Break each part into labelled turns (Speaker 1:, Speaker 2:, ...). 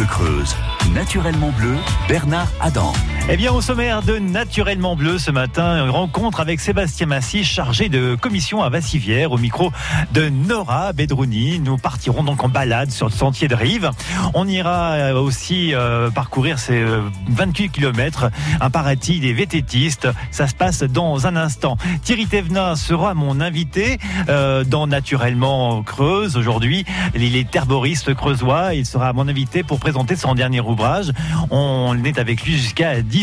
Speaker 1: Bleu Creuse. Naturellement bleu, Bernard Adam.
Speaker 2: Eh bien, au sommaire de Naturellement Bleu ce matin, une rencontre avec Sébastien Massy, chargé de commission à Vassivière, au micro de Nora Bedrouni. Nous partirons donc en balade sur le sentier de Rive. On ira euh, aussi euh, parcourir ces 28 euh, km, un paradis des vététistes. Ça se passe dans un instant. Thierry Thévenin sera mon invité dans Naturellement Creuse aujourd'hui. Il est herboriste creusois. Il sera mon invité pour présenter son dernier ouvrage. On est avec lui jusqu'à 10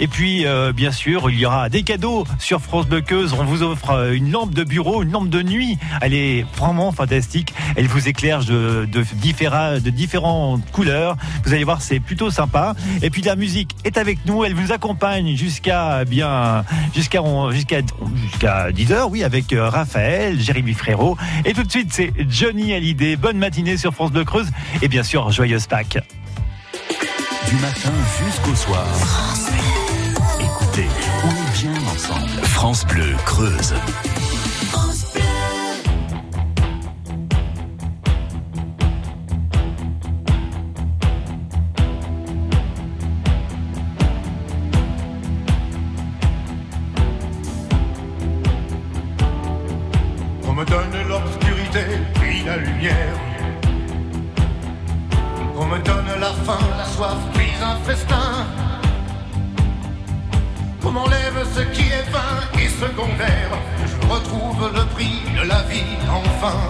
Speaker 2: Et puis, euh, bien sûr, il y aura des cadeaux sur France Bleu On vous offre euh, une lampe de bureau, une lampe de nuit. Elle est vraiment fantastique. Elle vous éclaire de, de, de différentes couleurs. Vous allez voir, c'est plutôt sympa. Et puis, la musique est avec nous. Elle vous accompagne jusqu'à bien, jusqu'à jusqu'à jusqu'à 10 heures, oui, avec euh, Raphaël, Jérémy Frérot. Et tout de suite, c'est Johnny Hallyday. Bonne matinée sur France Bleu. Et bien sûr, joyeuse Pâques
Speaker 1: du matin jusqu'au soir. France. Écoutez, on est bien ensemble. France Bleu Creuse.
Speaker 3: On me donne l'obscurité, puis la lumière. La soif, un festin. Qu'on m'enlève ce qui est vain et secondaire, je retrouve le prix de la vie enfin.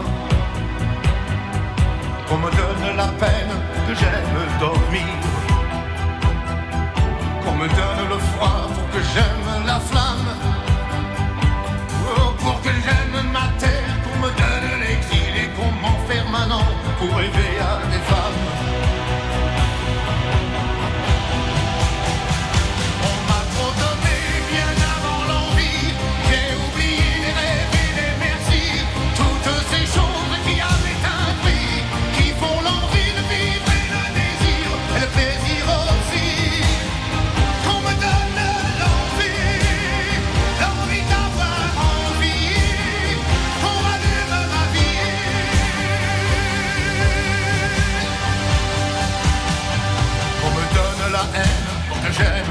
Speaker 3: Qu'on me donne la peine que j'aime dormir. Qu'on me donne le froid pour que j'aime la flamme. Oh, pour que j'aime ma terre, qu'on me donne l'exil et qu'on m'enferme maintenant pour rêver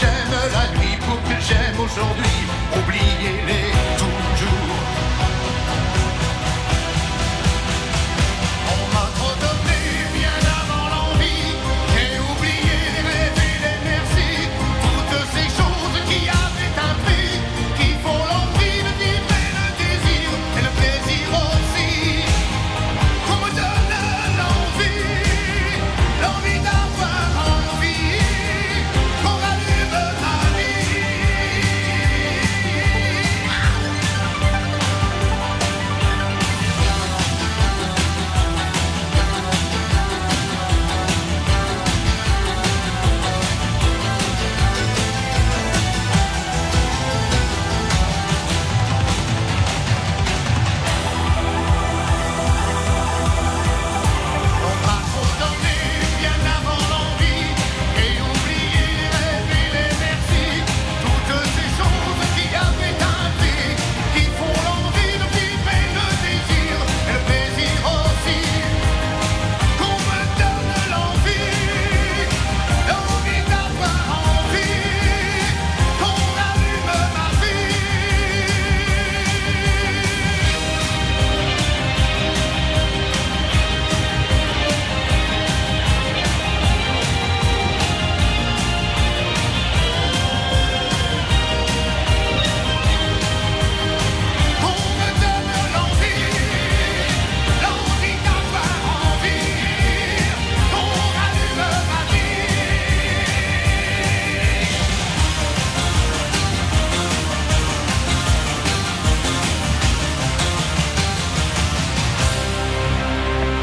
Speaker 3: j'aime la nuit que j'aime aujourd'hui, oubliez-les.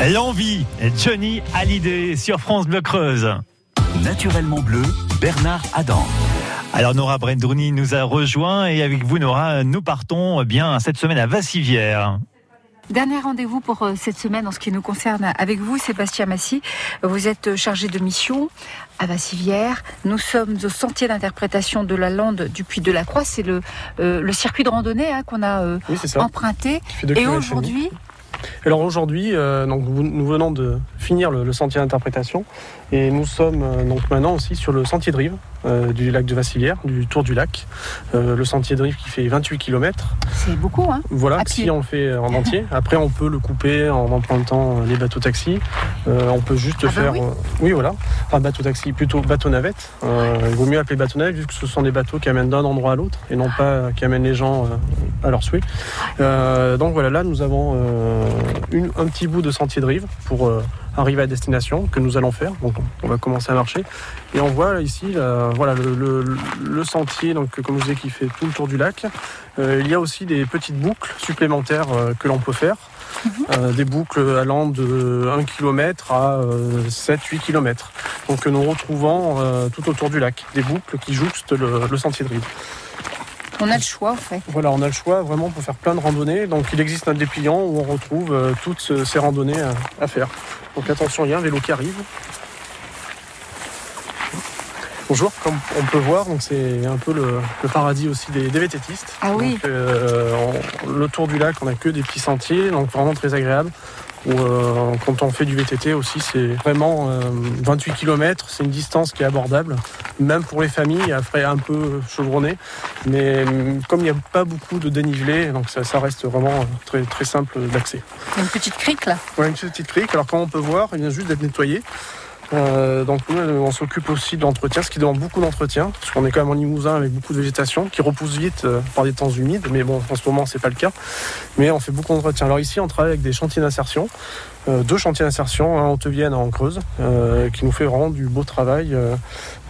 Speaker 2: L'envie, Johnny Hallyday sur France Bleu Creuse.
Speaker 1: Naturellement bleu, Bernard Adam.
Speaker 2: Alors Nora Brendruni nous a rejoint et avec vous Nora, nous partons bien cette semaine à Vassivière.
Speaker 4: Dernier rendez-vous pour euh, cette semaine en ce qui nous concerne avec vous, Sébastien Massy. Vous êtes chargé de mission à Vassivière. Nous sommes au sentier d'interprétation de la lande du Puy de la Croix. C'est le, euh, le circuit de randonnée hein, qu'on a euh,
Speaker 5: Oui,
Speaker 4: emprunté. Et aujourd'hui,
Speaker 5: Alors aujourd'hui, euh, nous venons de finir le sentier d'interprétation et nous sommes euh, donc maintenant aussi sur le sentier de rive euh, du lac de Vassilière, du Tour du Lac. Euh, le sentier de rive qui fait 28 km.
Speaker 4: c'est beaucoup. Hein
Speaker 5: Voilà, si on le fait en entier. Après, on peut le couper en empruntant les bateaux taxis. Euh, on peut juste
Speaker 4: Ah bah
Speaker 5: faire.
Speaker 4: oui.
Speaker 5: oui, voilà. Enfin, bateau taxi, plutôt bateau navette. Il vaut mieux appeler bateau navette vu que ce sont des bateaux qui amènent d'un endroit à l'autre et non pas qui amènent les gens à leur souhait. Donc voilà, là, nous avons une- un petit bout de sentier de rive pour arriver à destination que nous allons faire. Donc on va commencer à marcher. Et on voit ici la- voilà, le, le- le sentier, donc, comme je vous ai qui fait tout le tour du lac. Euh, il y a aussi des petites boucles supplémentaires euh, que l'on peut faire. Euh, des boucles allant de 1 km à 7-8 km. Donc que nous retrouvons euh, tout autour du lac. Des boucles qui jouxtent le, le sentier de rive.
Speaker 4: On a le choix, en fait.
Speaker 5: Voilà, on a le choix vraiment pour faire plein de randonnées. Donc il existe un dépliant où on retrouve euh, toutes ce- ces randonnées à, à faire. Donc attention, il y a un vélo qui arrive. Bonjour, comme on peut voir, c'est un peu le, le paradis aussi des, des vététistes.
Speaker 4: Ah oui.
Speaker 5: Donc, euh, on- le tour du lac, on a que des petits sentiers, donc vraiment très agréable. Euh, quand on fait du VTT aussi, c'est vraiment euh, 28 km, c'est une distance qui est abordable, même pour les familles, après un peu chevronné. Mais hum, comme il n'y a pas beaucoup de dénivelé, donc ça, ça reste vraiment euh, très, très simple d'accès.
Speaker 4: Une petite crique, là?
Speaker 5: Ouais, une petite crique, alors comme on peut voir, il vient juste d'être nettoyé. Euh, donc nous, on s'occupe aussi de l'entretien, ce qui demande beaucoup d'entretien, parce qu'on est quand même en Limousin avec beaucoup de végétation, qui repousse vite euh, par des temps humides, mais bon, en ce moment, c'est pas le cas. Mais on fait beaucoup d'entretien. Alors ici, on travaille avec des chantiers d'insertion, euh, deux chantiers d'insertion, un en Haute-Vienne, un en Creuse, qui nous fait vraiment du beau travail,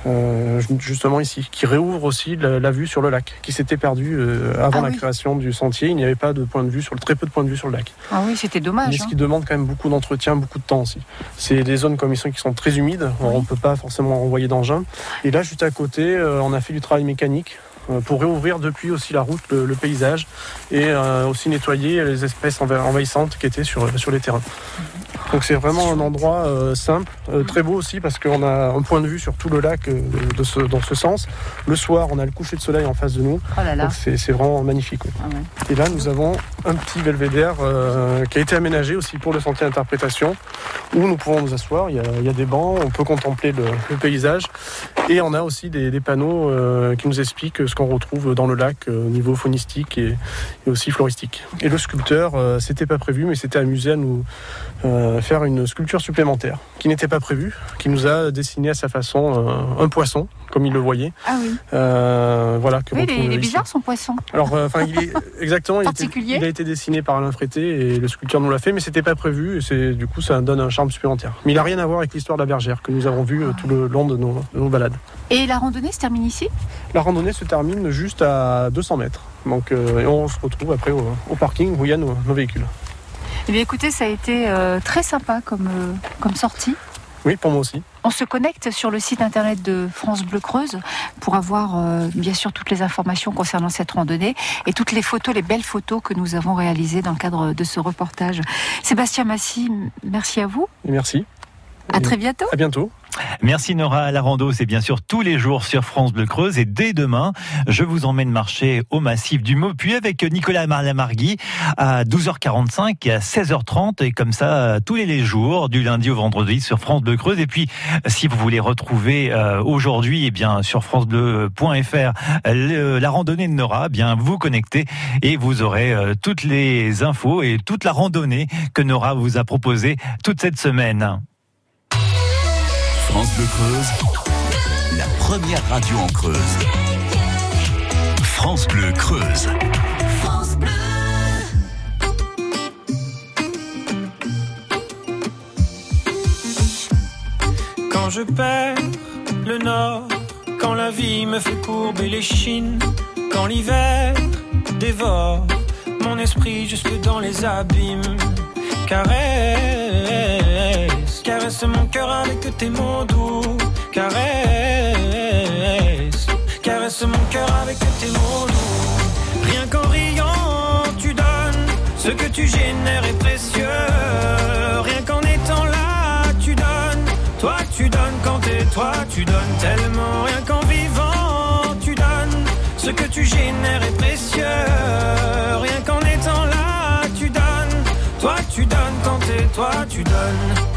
Speaker 5: euh, justement ici, qui réouvre aussi la, la vue sur le lac, qui s'était perdu euh, avant
Speaker 4: Ah
Speaker 5: la
Speaker 4: oui.
Speaker 5: création du sentier. Il n'y avait pas de point de vue sur le, très peu de points de vue sur le lac.
Speaker 4: Ah oui, c'était
Speaker 5: Mais
Speaker 4: dommage.
Speaker 5: ce
Speaker 4: hein.
Speaker 5: qui demande quand même beaucoup d'entretien, beaucoup de temps aussi. C'est des zones comme ici qui sont très humides, on ne peut pas forcément envoyer d'engin. Et là, juste à côté, euh, on a fait du travail mécanique pour réouvrir depuis aussi la route, le, le paysage, et aussi nettoyer les espèces enva- envahissantes qui étaient sur, sur les terrains. Donc c'est vraiment un endroit euh, simple, euh, très beau aussi parce qu'on a un point de vue sur tout le lac euh, de ce- dans ce sens. Le soir, on a le coucher de soleil en face de nous,
Speaker 4: Oh là là.
Speaker 5: donc c'est vraiment magnifique.
Speaker 4: Ah ouais.
Speaker 5: Et là, nous avons un petit belvédère qui a été aménagé aussi pour le sentier d'interprétation, où nous pouvons nous asseoir. Il y a, il y a des bancs, on peut contempler le, le paysage. Et on a aussi des, des panneaux qui nous expliquent ce qu'on retrouve dans le lac au niveau faunistique et, et aussi floristique. Et le sculpteur, c'était pas prévu, mais s'était amusé à nous euh, faire une sculpture supplémentaire, qui n'était pas prévue, qui nous a dessiné à sa façon euh, un poisson, comme il le voyait.
Speaker 4: Ah oui.
Speaker 5: Euh, voilà, que
Speaker 4: Oui, il est, il bizarre son poisson.
Speaker 5: Alors, euh, enfin, il est exactement. il, était-
Speaker 4: Particulier.
Speaker 5: il a été dessiné par Alain Frété et le sculpteur nous l'a fait, mais c'était pas prévu. Et c'est du coup, ça donne un charme supplémentaire. Mais il a rien à voir avec l'histoire de la bergère que nous avons vue tout le long de nos, de nos balades.
Speaker 4: Et la randonnée se termine ici?
Speaker 5: La randonnée se termine juste à 200 mètres. Donc, euh, et on se retrouve après au, au parking où il y a nos, nos véhicules.
Speaker 4: Eh bien écoutez, ça a été euh, très sympa comme, euh, comme sortie.
Speaker 5: Oui, pour moi aussi.
Speaker 4: On se connecte sur le site internet de France Bleu Creuse pour avoir euh, bien sûr toutes les informations concernant cette randonnée et toutes les photos, les belles photos que nous avons réalisées dans le cadre de ce reportage. Sébastien Massy, merci à vous.
Speaker 5: Et merci.
Speaker 4: À très bientôt.
Speaker 5: À bientôt.
Speaker 2: Merci Nora. La rando, c'est bien sûr tous les jours sur France Bleu Creuse. Et dès demain, je vous emmène marcher au massif du Maupuy avec Nicolas Marlamargui à 12h45 et à 16h30. Et comme ça, tous les jours, du lundi au vendredi sur France Bleu Creuse. Et puis, si vous voulez retrouver euh, aujourd'hui, eh bien, sur francebleu.fr, le- la randonnée de Nora, eh bien, vous connectez et vous aurez euh, toutes les infos et toute la randonnée que Nora vous a proposée toute cette semaine.
Speaker 1: France Bleu Creuse, la première radio en Creuse. France Bleu Creuse.
Speaker 6: Quand je perds le nord, quand la vie me fait courber les chines, quand l'hiver dévore mon esprit jusque dans les abîmes, caresse, caresse mon cœur avec tes mots doux, caresse, caresse mon cœur avec tes mots doux. Rien qu'en riant, tu donnes ce que tu génères est précieux. Rien qu'en étant là, tu donnes. Toi, tu donnes quand t'es toi, tu donnes tellement. Rien qu'en vivant, tu donnes ce que tu génères est précieux. Rien qu'en étant là, tu donnes. Toi, tu donnes quand t'es toi, tu donnes.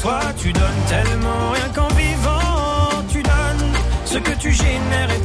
Speaker 6: toi, tu donnes tellement. Rien qu'en vivant, tu donnes. Ce que tu génères est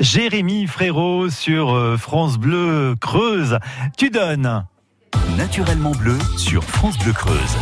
Speaker 2: Jérémy Frérot sur euh, France Bleu Creuse. Tu donnes.
Speaker 1: Naturellement bleu sur France Bleu Creuse.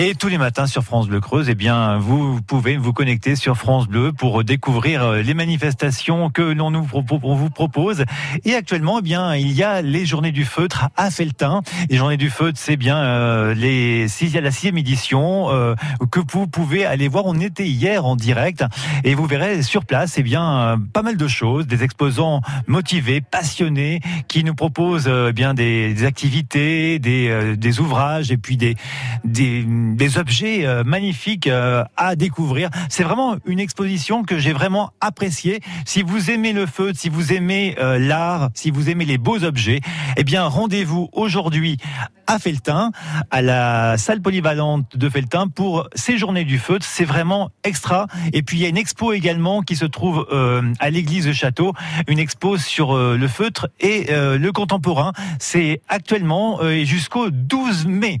Speaker 2: Et tous les matins sur France Bleu Creuse, eh bien, vous pouvez vous connecter sur France Bleu pour découvrir euh, les manifestations que l'on nous on vous propose. Et actuellement, eh bien, il y a les Journées du Feutre à Feltin. Les Journées du Feutre, c'est bien euh, les la sixième édition euh, que vous pouvez aller voir. On était hier en direct et vous verrez sur place, eh bien, pas mal de choses, des exposants motivés, passionnés, qui nous proposent euh, eh bien des, des activités, des, euh, des ouvrages et puis des des, des objets euh, magnifiques euh, à découvrir. C'est vraiment une exposition que j'ai vraiment appréciée. Si vous aimez le feu, si vous aimez euh, l'art, si vous aimez les beaux objets, eh bien rendez-vous aujourd'hui à Feltin, à la salle polyvalente de Feltin pour ces journées du feu. C'est vraiment extra. Et puis il y a une expo également qui se trouve à l'église Château, une expo sur le feutre et le contemporain. C'est actuellement jusqu'au 12 mai.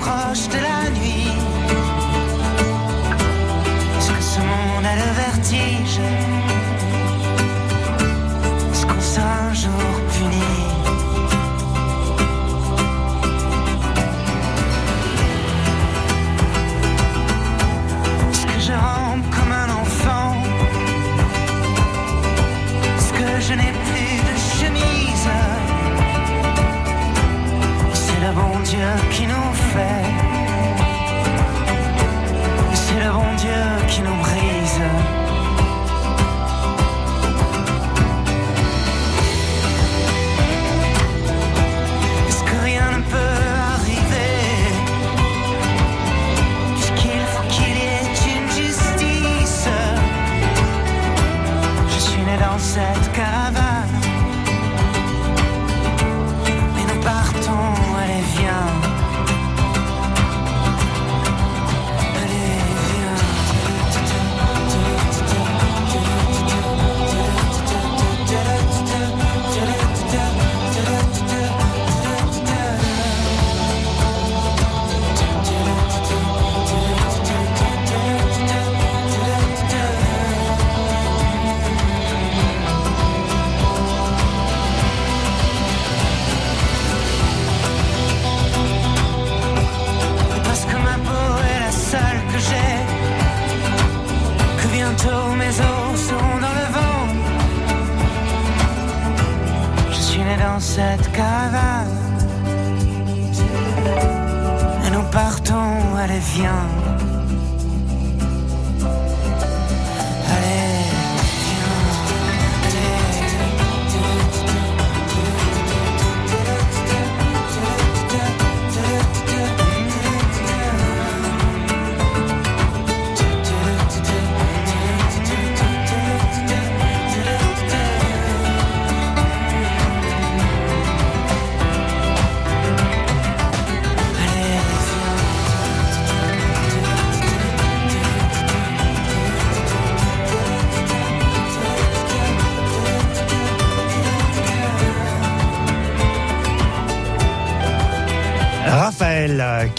Speaker 7: Proches de la nuit. Est-ce que ce monde a le vertige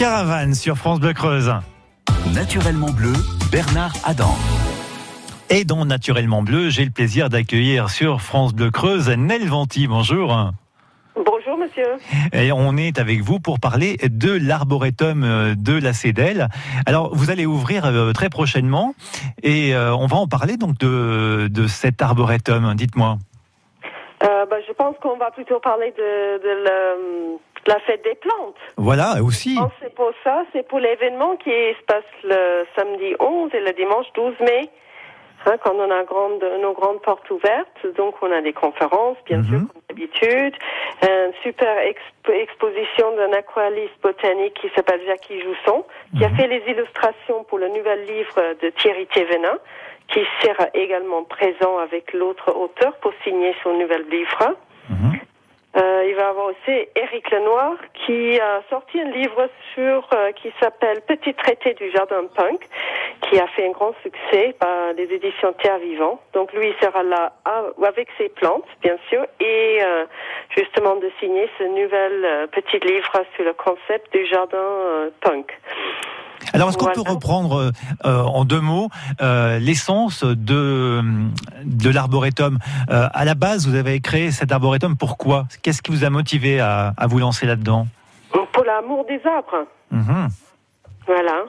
Speaker 7: Caravane
Speaker 2: sur France Bleu Creuse.
Speaker 1: Naturellement bleu, Bernard Adam.
Speaker 2: Et dans Naturellement Bleu, j'ai le plaisir d'accueillir sur France Bleu Creuse Nel Venti. Bonjour.
Speaker 8: Bonjour monsieur.
Speaker 2: Et on est avec vous pour parler de l'arboretum euh, de la Cédelle. Alors, vous allez ouvrir euh, très prochainement et euh, on va en parler donc de, de cet arboretum. Dites-moi.
Speaker 8: Euh, ben, je pense qu'on va plutôt parler de, de le- la fête des plantes.
Speaker 2: Voilà, aussi.
Speaker 8: Non, c'est pour ça, c'est pour l'événement qui se passe le samedi 11 et le dimanche 12 mai. Hein, quand on a grande, nos grandes portes ouvertes, donc on a des conférences, bien
Speaker 2: Mhm.
Speaker 8: sûr, comme d'habitude. Une super expo- exposition d'un aquarelliste botanique qui s'appelle Jackie Jousson, qui a fait les illustrations pour le nouvel livre de Thierry Thévenin, qui sera également présent avec l'autre auteur pour signer son nouvel livre.
Speaker 2: Mhm.
Speaker 8: Avoir aussi Éric Lenoir qui a sorti un livre sur euh, qui s'appelle Petit traité du jardin punk, qui a fait un grand succès par les éditions Terre Vivant. Donc lui sera là à- avec ses plantes, bien sûr, et euh, justement de signer ce nouvel euh, petit livre sur le concept du jardin punk.
Speaker 2: Alors, est-ce qu'on peut reprendre euh, en deux mots euh, l'essence de, de l'arboretum? Euh, À la base, vous avez créé cet arboretum. Pourquoi? Qu'est-ce qui vous a motivé à, à vous lancer là-dedans?
Speaker 8: Pour l'amour des arbres,
Speaker 2: Mhm.
Speaker 8: voilà.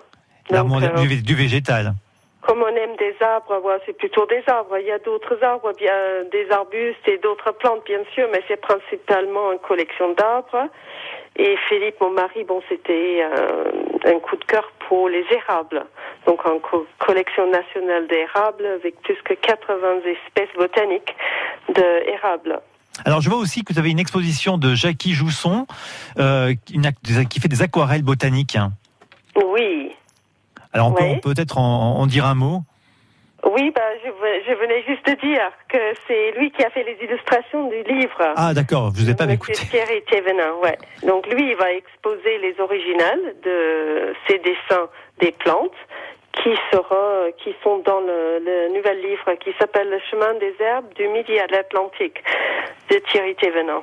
Speaker 2: L'amour
Speaker 8: euh,
Speaker 2: du, du végétal.
Speaker 8: Comme on aime des arbres, voilà, c'est plutôt des arbres. Il y a d'autres arbres, bien des arbustes et d'autres plantes, bien sûr, mais c'est principalement une collection d'arbres. Et Philippe, mon mari, bon, c'était euh, un coup de cœur pour les érables. Donc, co- collection nationale d'érables avec plus que 80 espèces botaniques d'érables.
Speaker 2: Alors, je vois aussi que vous avez une exposition de Jackie Jousson euh, qui fait des aquarelles botaniques. hein.
Speaker 8: Oui.
Speaker 2: Alors, on peut peut-être en, en dire un mot?
Speaker 8: Oui, bah, je, je venais juste de dire que c'est lui qui a fait les illustrations du livre.
Speaker 2: Ah, d'accord, vous ai pas écouté.
Speaker 8: Thierry Thévenin, ouais. Donc lui, il va exposer les originales de ses dessins des plantes qui sera, qui sont dans le, le nouvel livre qui s'appelle Le chemin des herbes du Midi à l'Atlantique de Thierry Thévenin.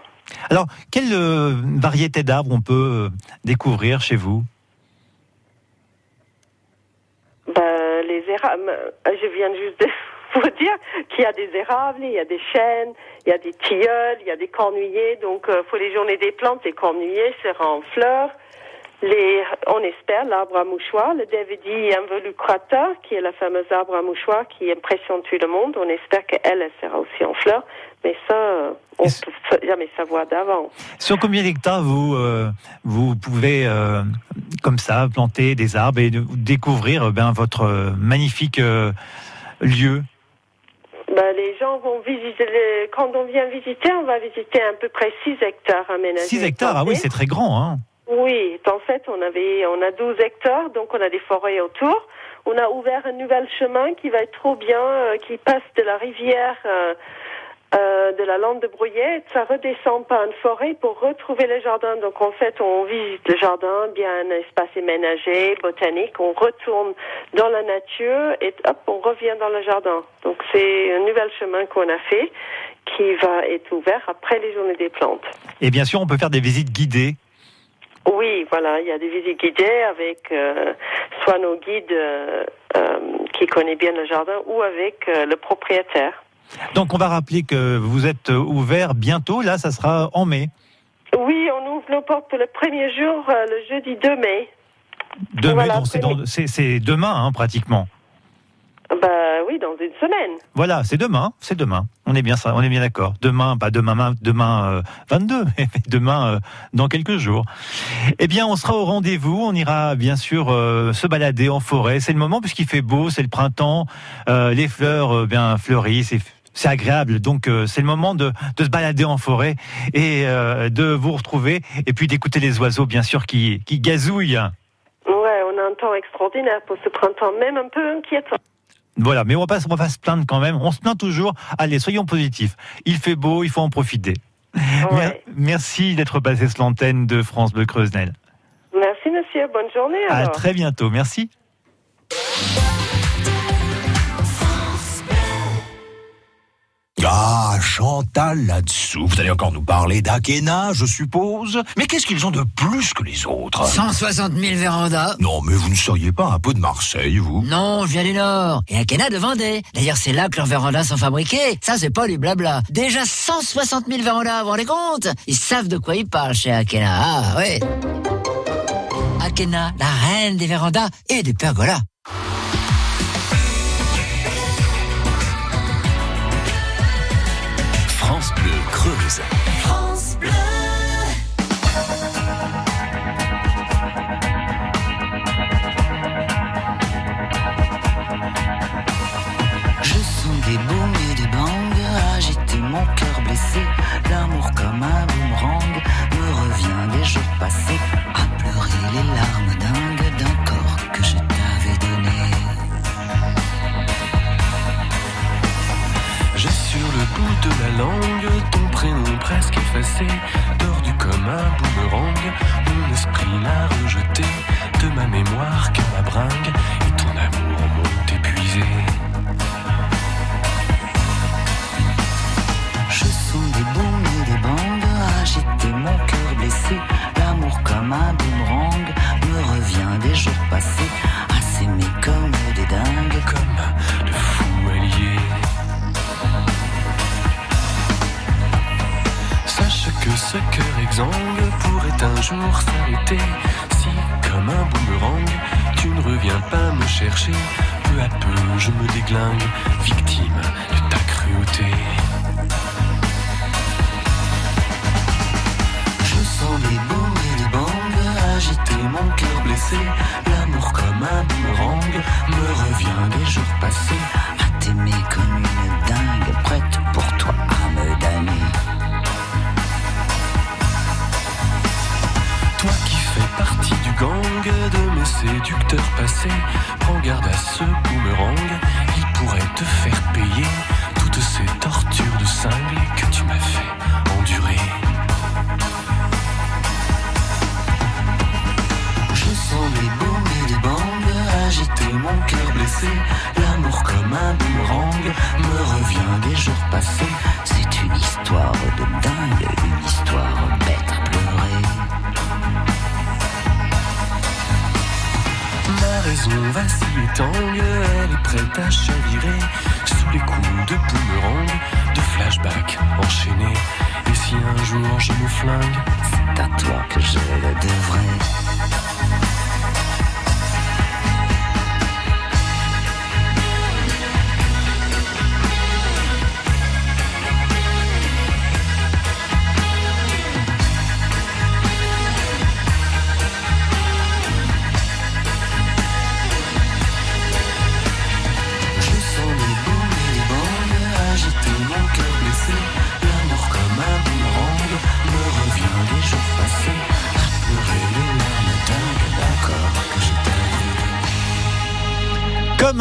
Speaker 2: Alors, quelle euh, variété d'arbres on peut euh, découvrir chez vous
Speaker 8: Ben, euh, je viens juste de vous dire qu'il y a des érables, il y a des chênes, il y a des tilleuls, il y a des cornuillers. Donc, euh, pour les journées des plantes, les cornuillers seront en fleurs. Les, on espère l'arbre à mouchoir, le Davidi involucrata, qui est la fameuse arbre à mouchoir qui impressionne tout le monde. On espère qu'elle, elle sera aussi en fleurs. Mais ça, on
Speaker 2: Est-ce-
Speaker 8: peut jamais savoir d'avance.
Speaker 2: Sur combien d'hectares vous, euh, vous pouvez, euh, comme ça, planter des arbres et découvrir euh, ben, votre magnifique euh, lieu?
Speaker 8: Ben, les gens vont visiter, quand on vient visiter, on va visiter à peu près 6 hectares aménagés.
Speaker 2: 6 hectares, ah oui, c'est très grand. Hein
Speaker 8: Oui, en fait, on avait, on a 12 hectares, donc on a des forêts autour. On a ouvert un nouvel chemin qui va être trop bien, euh, qui passe de la rivière, euh, euh, de la lande de Bruyère, ça redescend par une forêt pour retrouver le jardin. Donc en fait, on visite le jardin, bien un espace aménagé, botanique, on retourne dans la nature et hop, on revient dans le jardin. Donc c'est un nouvel chemin qu'on a fait qui va être ouvert après les journées des plantes.
Speaker 2: Et bien sûr, on peut faire des visites guidées.
Speaker 8: Oui, voilà, il y a des visites guidées avec euh, soit nos guides euh, euh, qui connaissent bien le jardin ou avec le propriétaire.
Speaker 2: Donc, on va rappeler que vous êtes ouvert bientôt. Là, ça sera en mai.
Speaker 8: Oui, on ouvre nos portes pour le premier jour, le jeudi 2 mai.
Speaker 2: De mai,
Speaker 8: Voilà,
Speaker 2: c'est demain, hein, pratiquement.
Speaker 8: Bah oui, dans une semaine.
Speaker 2: Voilà, c'est demain, c'est demain. On est bien ça, on est bien d'accord. Demain, pas demain, demain euh, 22, mais demain euh, dans quelques jours. Eh bien, on sera au rendez-vous. On ira bien sûr euh, se balader en forêt. C'est le moment puisqu'il fait beau, c'est le printemps, euh, les fleurs bien fleurissent. C'est c'est agréable, donc euh, c'est le moment de, de se balader en forêt et euh, de vous retrouver et puis d'écouter les oiseaux bien sûr qui, qui gazouillent.
Speaker 8: Ouais, on a un temps extraordinaire pour ce printemps, même un peu inquiétant.
Speaker 2: Voilà, mais on va pas, on va pas se plaindre quand même. On se plaint toujours. Allez, soyons positifs. Il fait beau, il faut en profiter.
Speaker 8: Ouais.
Speaker 2: Merci d'être passé sur l'antenne de France Bleu Creusenel.
Speaker 8: Merci, monsieur. Bonne journée.
Speaker 2: À très bientôt. Merci.
Speaker 9: Ah, Chantal là-dessous. Vous allez encore nous parler d'Akena, je suppose. Mais qu'est-ce qu'ils ont de plus que les autres?
Speaker 10: 160 000 vérandas.
Speaker 9: Non, mais vous ne seriez pas un peu de Marseille, vous
Speaker 10: Non, je viens du Nord. Et Akena de Vendée. D'ailleurs, c'est là que leurs vérandas sont fabriqués. Ça, c'est pas du blabla. Déjà 160 000 vérandas, vous vous rendez compte? Ils savent de quoi ils parlent chez Akena. Ah, ouais. Akena, la reine des vérandas et des pergolas.
Speaker 11: L'amour comme un boomerang me revient des jours passés à pleurer les larmes dingues d'un corps que je t'avais donné.
Speaker 12: J'ai sur le bout de la langue ton prénom presque effacé, tordu comme un boomerang. Mon esprit l'a rejeté de ma mémoire comme ma bringue, pourrait un jour s'arrêter si, comme un boomerang, tu ne reviens pas me chercher. Peu à peu, je me déglingue, victime Ma raison vacille elle est prête à chavirer sous les coups de boomerang, de flashback enchaînés. Et si un jour je me flingue,
Speaker 11: C'est à toi que je le devrais.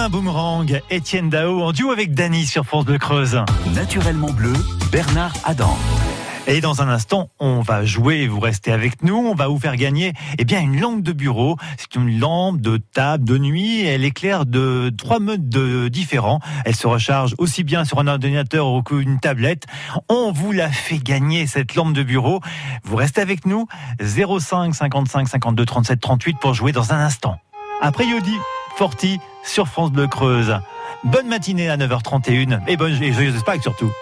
Speaker 11: Comme un boomerang,
Speaker 2: Étienne Dao en duo avec Dany sur France Bleu Creuse.
Speaker 1: Naturellement bleu, Bernard Adam.
Speaker 2: Et dans un instant, on va jouer, vous restez avec nous, on va vous faire gagner eh bien, une lampe de bureau. C'est une lampe de table de nuit, elle éclaire de trois modes de différents. Elle se recharge aussi bien sur un ordinateur qu'une tablette. On vous la fait gagner, cette lampe de bureau. Vous restez avec nous, 05 55 52 37 38 pour jouer dans un instant. Après Yodi, Forti sur France Bleu Creuse. Bonne matinée à 9h31 et bonne et joyeuse Pâques surtout.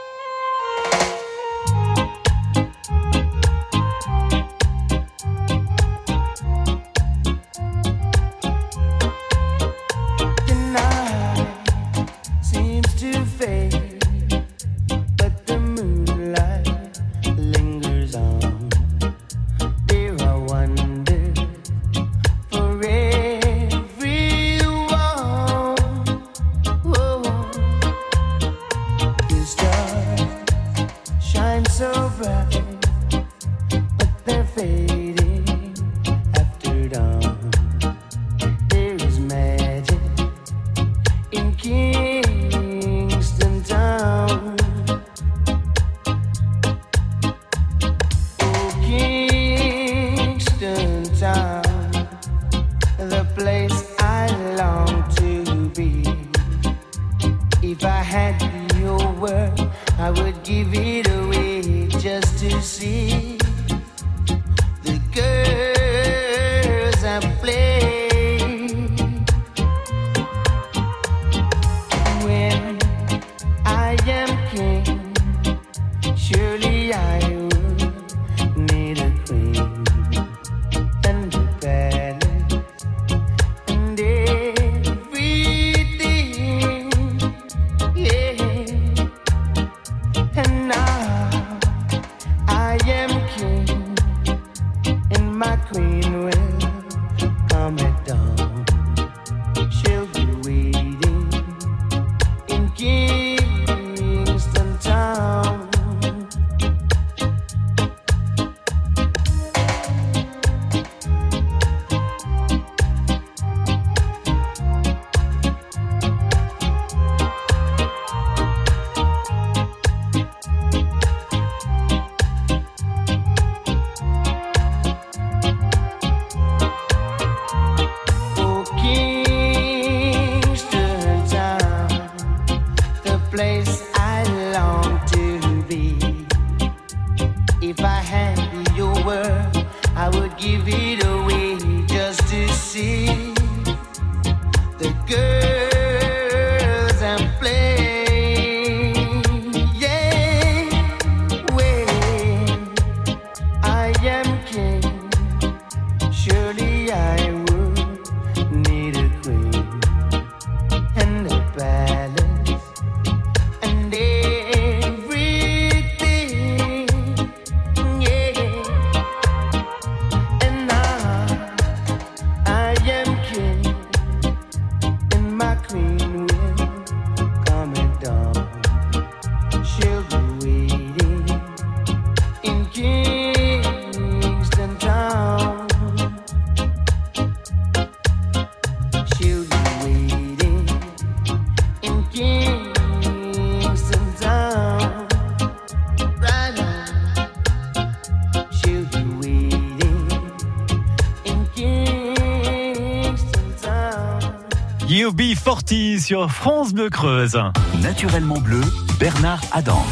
Speaker 2: UB40 sur France Bleu Creuse.
Speaker 1: Naturellement bleu, Bernard Adam.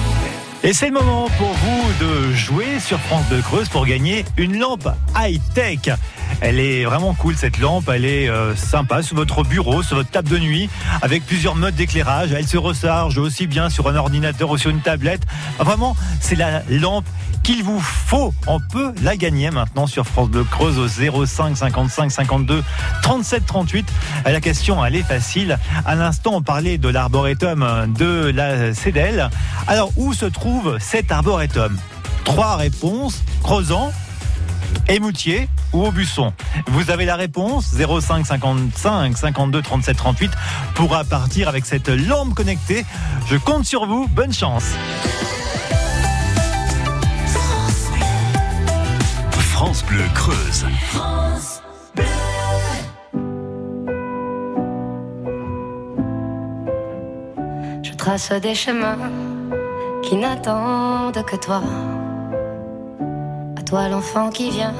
Speaker 2: Et c'est le moment pour vous de jouer sur France Bleu Creuse pour gagner une lampe high-tech. Elle est vraiment cool cette lampe, elle est euh, sympa sur votre bureau, sur votre table de nuit, avec plusieurs modes d'éclairage. Elle se recharge aussi bien sur un ordinateur ou sur une tablette. Vraiment, c'est la lampe qu'il vous faut. On peut la gagner maintenant sur France Bleu Creuse au 05 55 52 37 38. Euh, La question, elle est facile. À l'instant, on parlait de l'arboretum de la CEDEL. Alors, où se trouve cet arboretum? Trois réponses. Creusant, Émoutier ou Aubusson Vous avez la réponse 05 55 52 37 38 pour partir avec cette lampe connectée. Je compte sur vous. Bonne chance.
Speaker 1: France Bleu Creuse.
Speaker 13: Je trace des chemins qui n'attendent que toi. Toi l'enfant qui vient,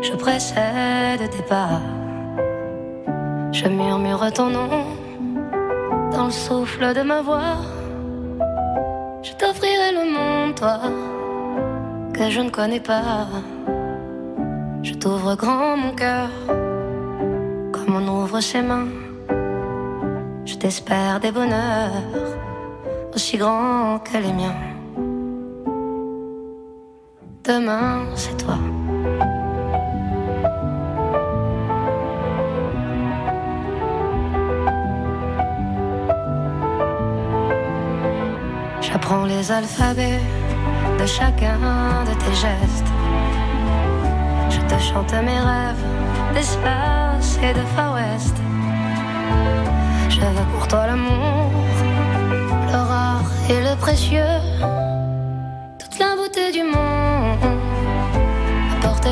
Speaker 13: je précède tes pas. Je murmure ton nom dans le souffle de ma voix. Je t'offrirai le monde, toi, que je ne connais pas. Je t'ouvre grand mon cœur, comme on ouvre ses mains. Je t'espère des bonheurs aussi grands que les miens. Demain, c'est toi. J'apprends les alphabets de chacun de tes gestes. Je te chante mes rêves d'espace et de Far West. Je veux pour toi l'amour, le rare et le précieux.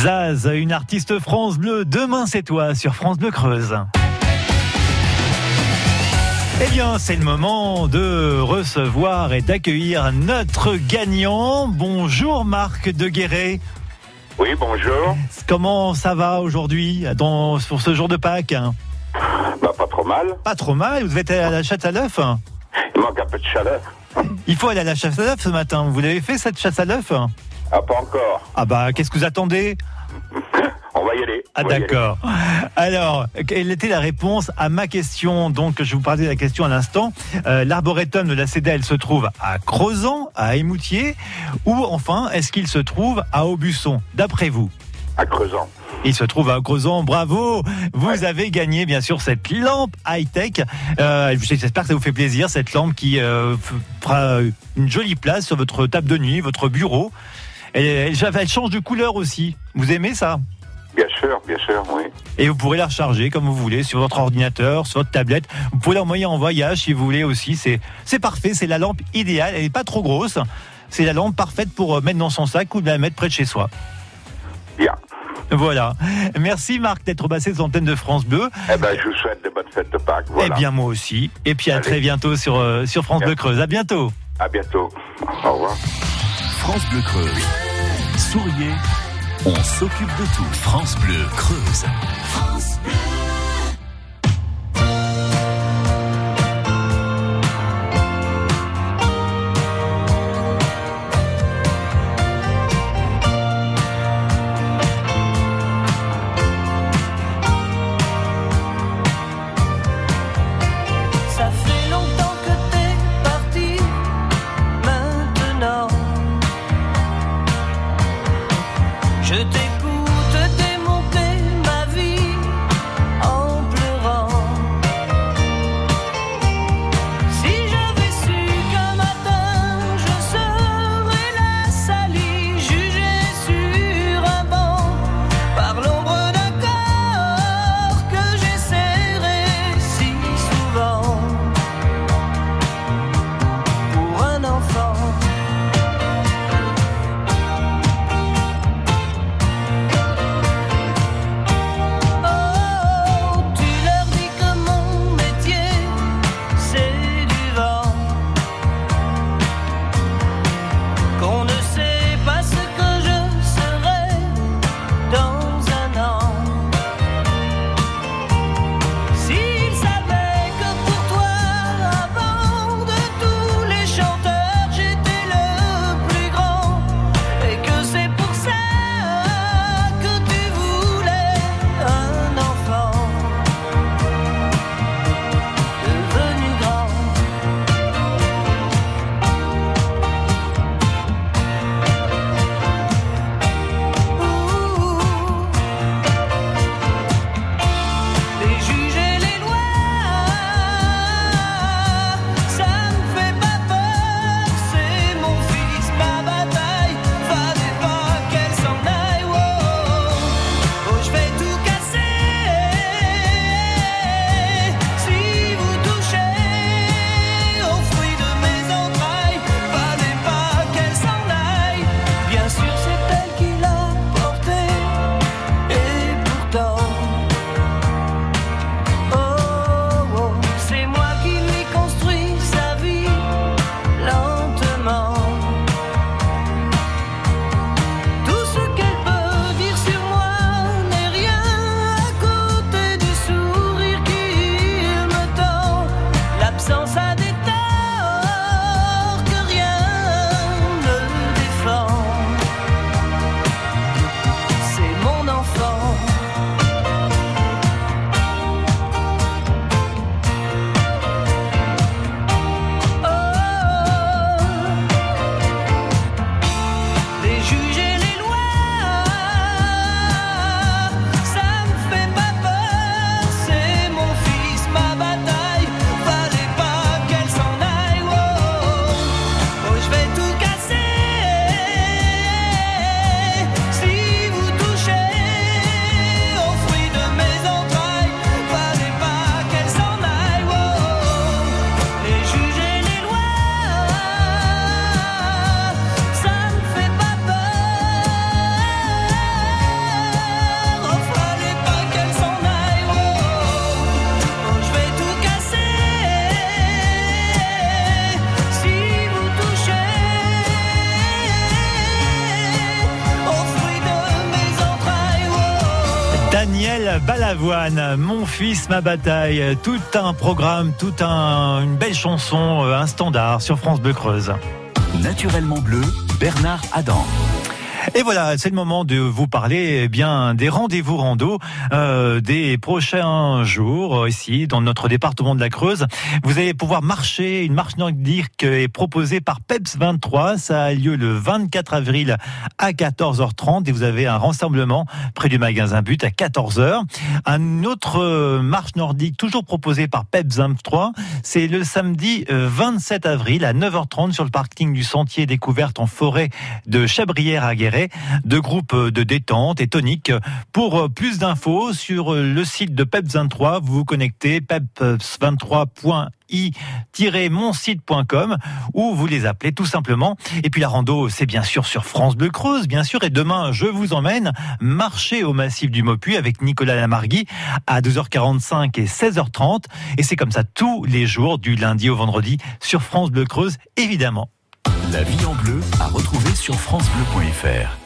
Speaker 2: Zaz, une artiste France Bleu. Demain, c'est toi sur France Bleu Creuse. Eh bien, c'est le moment de recevoir et d'accueillir notre gagnant. Bonjour Marc de Guéret.
Speaker 14: Oui, bonjour.
Speaker 2: Comment ça va aujourd'hui pour ce jour de Pâques?
Speaker 14: Bah, pas trop mal.
Speaker 2: Pas trop mal, vous êtes à la chasse à l'œuf
Speaker 14: Il manque un peu de chaleur.
Speaker 2: Il faut aller à la chasse à l'œuf ce matin. Vous l'avez fait cette chasse à l'œuf
Speaker 14: Ah, pas encore.
Speaker 2: Ah bah, qu'est-ce que vous attendez
Speaker 14: On va y aller.
Speaker 2: Ah d'accord. Alors, quelle était la réponse à ma question Donc, je vous parlais de la question à l'instant. Euh, L'arboretum de la CEDEL se trouve à Crozant, à Émoutier, ou enfin, est-ce qu'il se trouve à Aubusson D'après vous
Speaker 14: À Creusant.
Speaker 2: Il se trouve à Crozant. Bravo Vous avez gagné, bien sûr, cette lampe high-tech. Euh, J'espère que ça vous fait plaisir, cette lampe qui euh, fera une jolie place sur votre table de nuit, votre bureau. Elle, change de couleur aussi. Vous aimez ça
Speaker 14: Bien sûr, bien sûr, oui.
Speaker 2: et vous pourrez la recharger comme vous voulez sur votre ordinateur, sur votre tablette. Vous pouvez l'envoyer en voyage si vous voulez aussi. C'est c'est parfait. C'est la lampe idéale. Elle n'est pas trop grosse. C'est la lampe parfaite pour euh, mettre dans son sac ou de la mettre près de chez soi.
Speaker 14: Bien.
Speaker 2: Voilà. Merci Marc d'être passé sur l'antenne de France Bleu.
Speaker 14: Eh ben, je vous souhaite de bonnes fêtes de Pâques. Voilà.
Speaker 2: Eh bien moi aussi. Et puis à
Speaker 14: Allez.
Speaker 2: très bientôt sur euh, sur France Bleu Creuse. À bientôt.
Speaker 14: À bientôt. Au revoir.
Speaker 1: France Bleu Creuse. Souriez, on s'occupe de tout. France Bleu Creuse.
Speaker 2: Mon fils, ma bataille, tout un programme, tout un, une belle chanson, euh, un standard sur France Bleu Creuse.
Speaker 1: Naturellement bleu, Bernard Adam.
Speaker 2: Et voilà, c'est le moment de vous parler eh bien des rendez-vous rando euh, des prochains jours euh, ici dans notre département de la Creuse. Vous allez pouvoir marcher. Une marche nordique est proposée par Peps 23. Ça a lieu le 24 avril à 14h30 et vous avez un rassemblement près du magasin But à 14h. Un autre euh, marche nordique toujours proposée par Peps 23, c'est le samedi euh, 27 avril à 9h30 sur le parking du sentier découverte en forêt de Chabrière à Guéret. Deux groupes de détente et tonique. Pour plus d'infos sur le site de Peps 23, vous vous connectez peps23.i-monsite.com ou vous les appelez tout simplement. Et puis la rando, c'est bien sûr sur France Bleu Creuse, bien sûr. Et demain, je vous emmène marcher au massif du Maupuy avec Nicolas Lamargui à 12h45 et 16h30. Et c'est comme ça tous les jours, du lundi au vendredi, sur France Bleu Creuse, évidemment.
Speaker 1: La vie en bleu à retrouver sur francebleu.fr.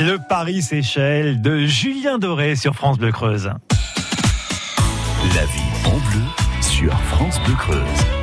Speaker 15: Le
Speaker 2: Paris Seychelles de Julien Doré sur France Bleu Creuse.
Speaker 1: La vie en bleu sur France Bleu Creuse.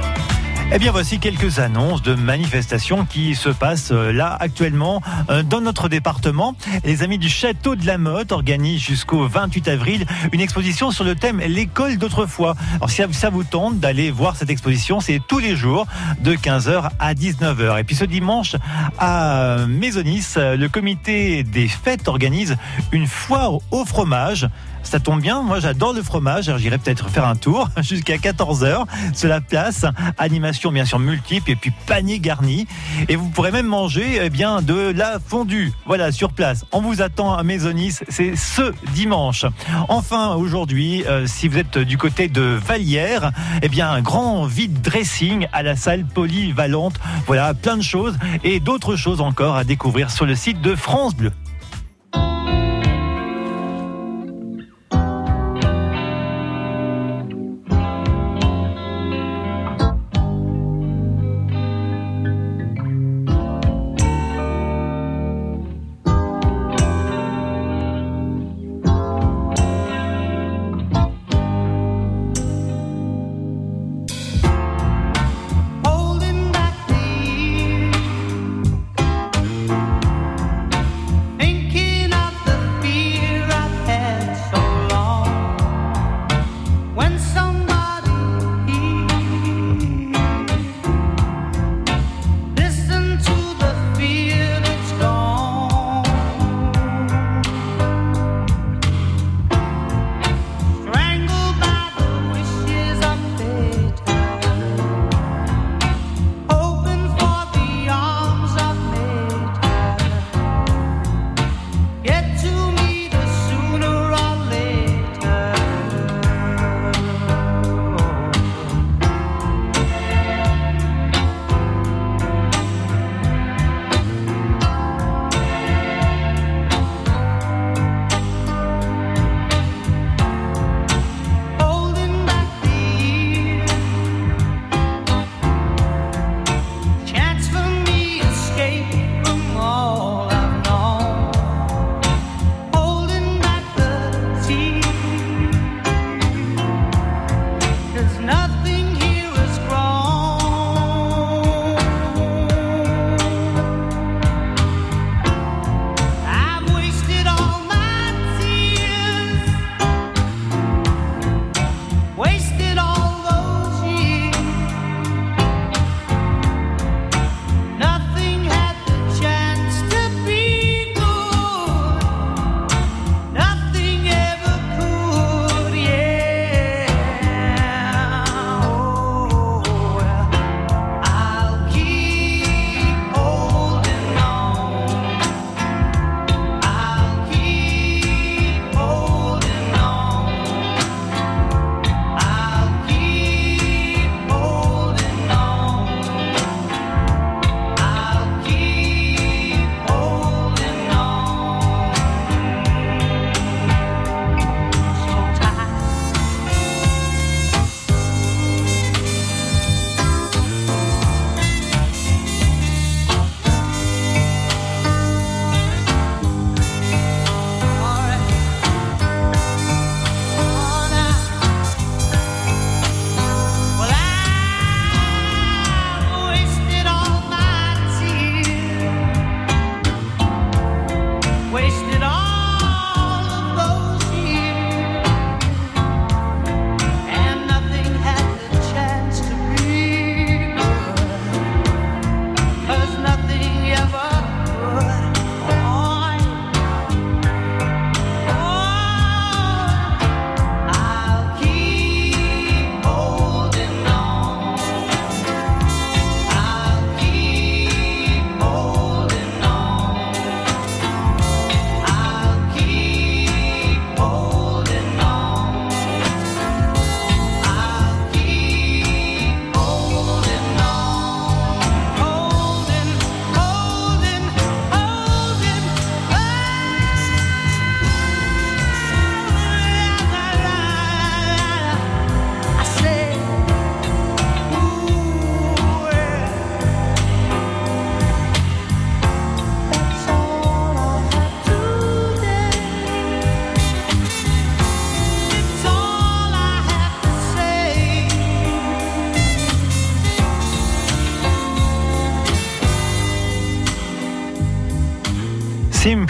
Speaker 2: Eh bien, voici quelques annonces de manifestations qui se passent euh, là actuellement euh, dans notre département. Les amis du Château de la Motte organisent jusqu'au 28 avril une exposition sur le thème l'école d'autrefois. Alors, si ça vous tente d'aller voir cette exposition, c'est tous les jours de 15h à 19h. Et puis ce dimanche à Maisonis, le comité des fêtes organise une foire au fromage.
Speaker 16: Ça tombe bien. Moi, j'adore le fromage. J'irai peut-être faire un tour jusqu'à 14h sur la place. Animation, bien sûr, multiple et puis panier garni. Et vous pourrez même manger, eh bien, de la fondue. Voilà, sur place. On vous attend à Maisonis. C'est ce dimanche. Enfin, aujourd'hui, euh, si vous êtes du côté de Vallière, eh bien, un grand vide dressing à la salle polyvalente. Voilà, plein de choses et d'autres choses encore à découvrir sur le site de France Bleu.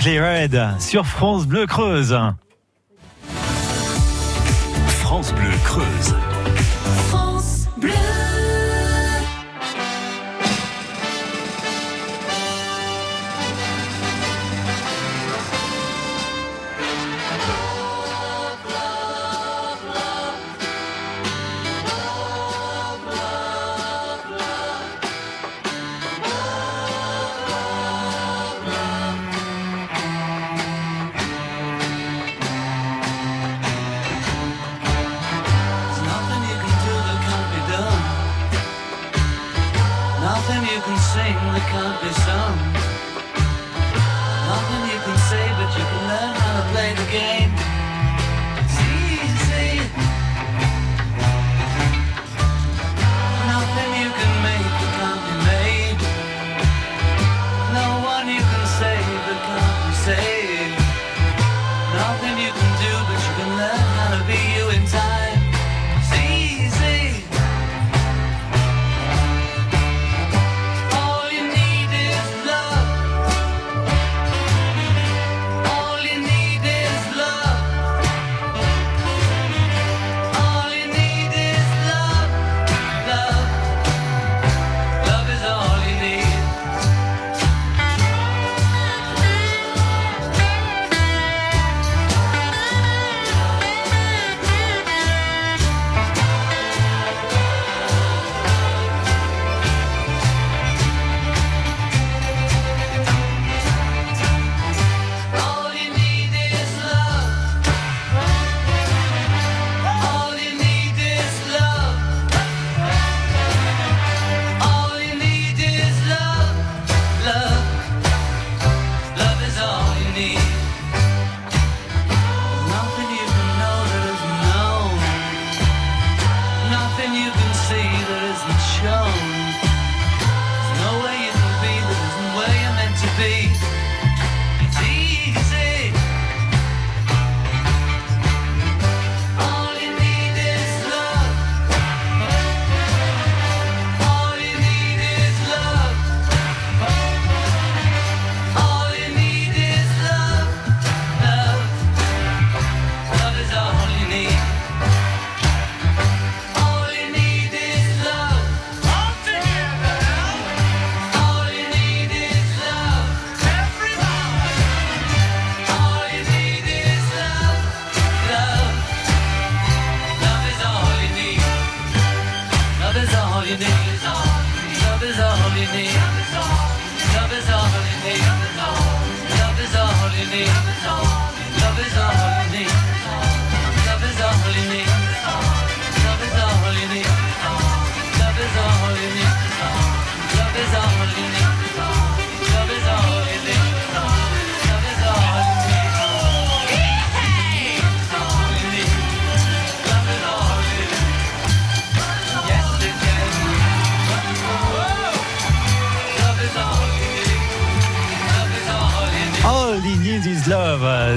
Speaker 16: Simply Red sur France Bleu Creuse.
Speaker 17: France Bleu Creuse.
Speaker 18: France Bleu.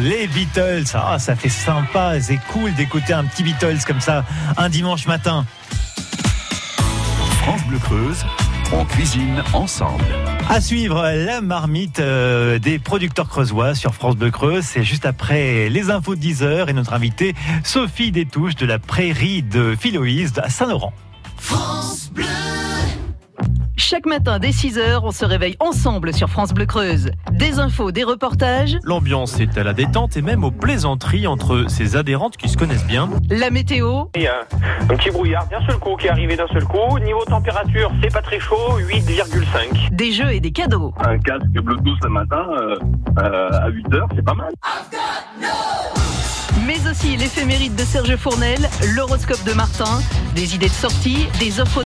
Speaker 2: Les Beatles. Ah, ça fait sympa, c'est cool d'écouter un petit Beatles comme ça un dimanche matin.
Speaker 1: France Bleu Creuse, on cuisine ensemble.
Speaker 2: À suivre la marmite euh, des producteurs creusois sur France Bleu Creuse. C'est juste après les infos de 10h et notre invitée Sophie Détouche de la prairie de Philoïse à Saint-Laurent.
Speaker 19: Chaque matin dès 6h, on se réveille ensemble sur France Bleu Creuse. Des infos, des reportages,
Speaker 20: L'ambiance est à la détente et même aux plaisanteries entre ces adhérentes qui se connaissent bien.
Speaker 19: la météo,
Speaker 21: Il y a un petit brouillard d'un seul coup qui est arrivé d'un seul coup. Niveau température, c'est pas très chaud, 8,5.
Speaker 19: des jeux et des cadeaux.
Speaker 22: Un casque Bluetooth le matin euh, euh, à 8 heures, c'est pas mal.
Speaker 19: Mais aussi l'éphéméride de Serge Fournel, l'horoscope de Martin, des idées de sortie, des offres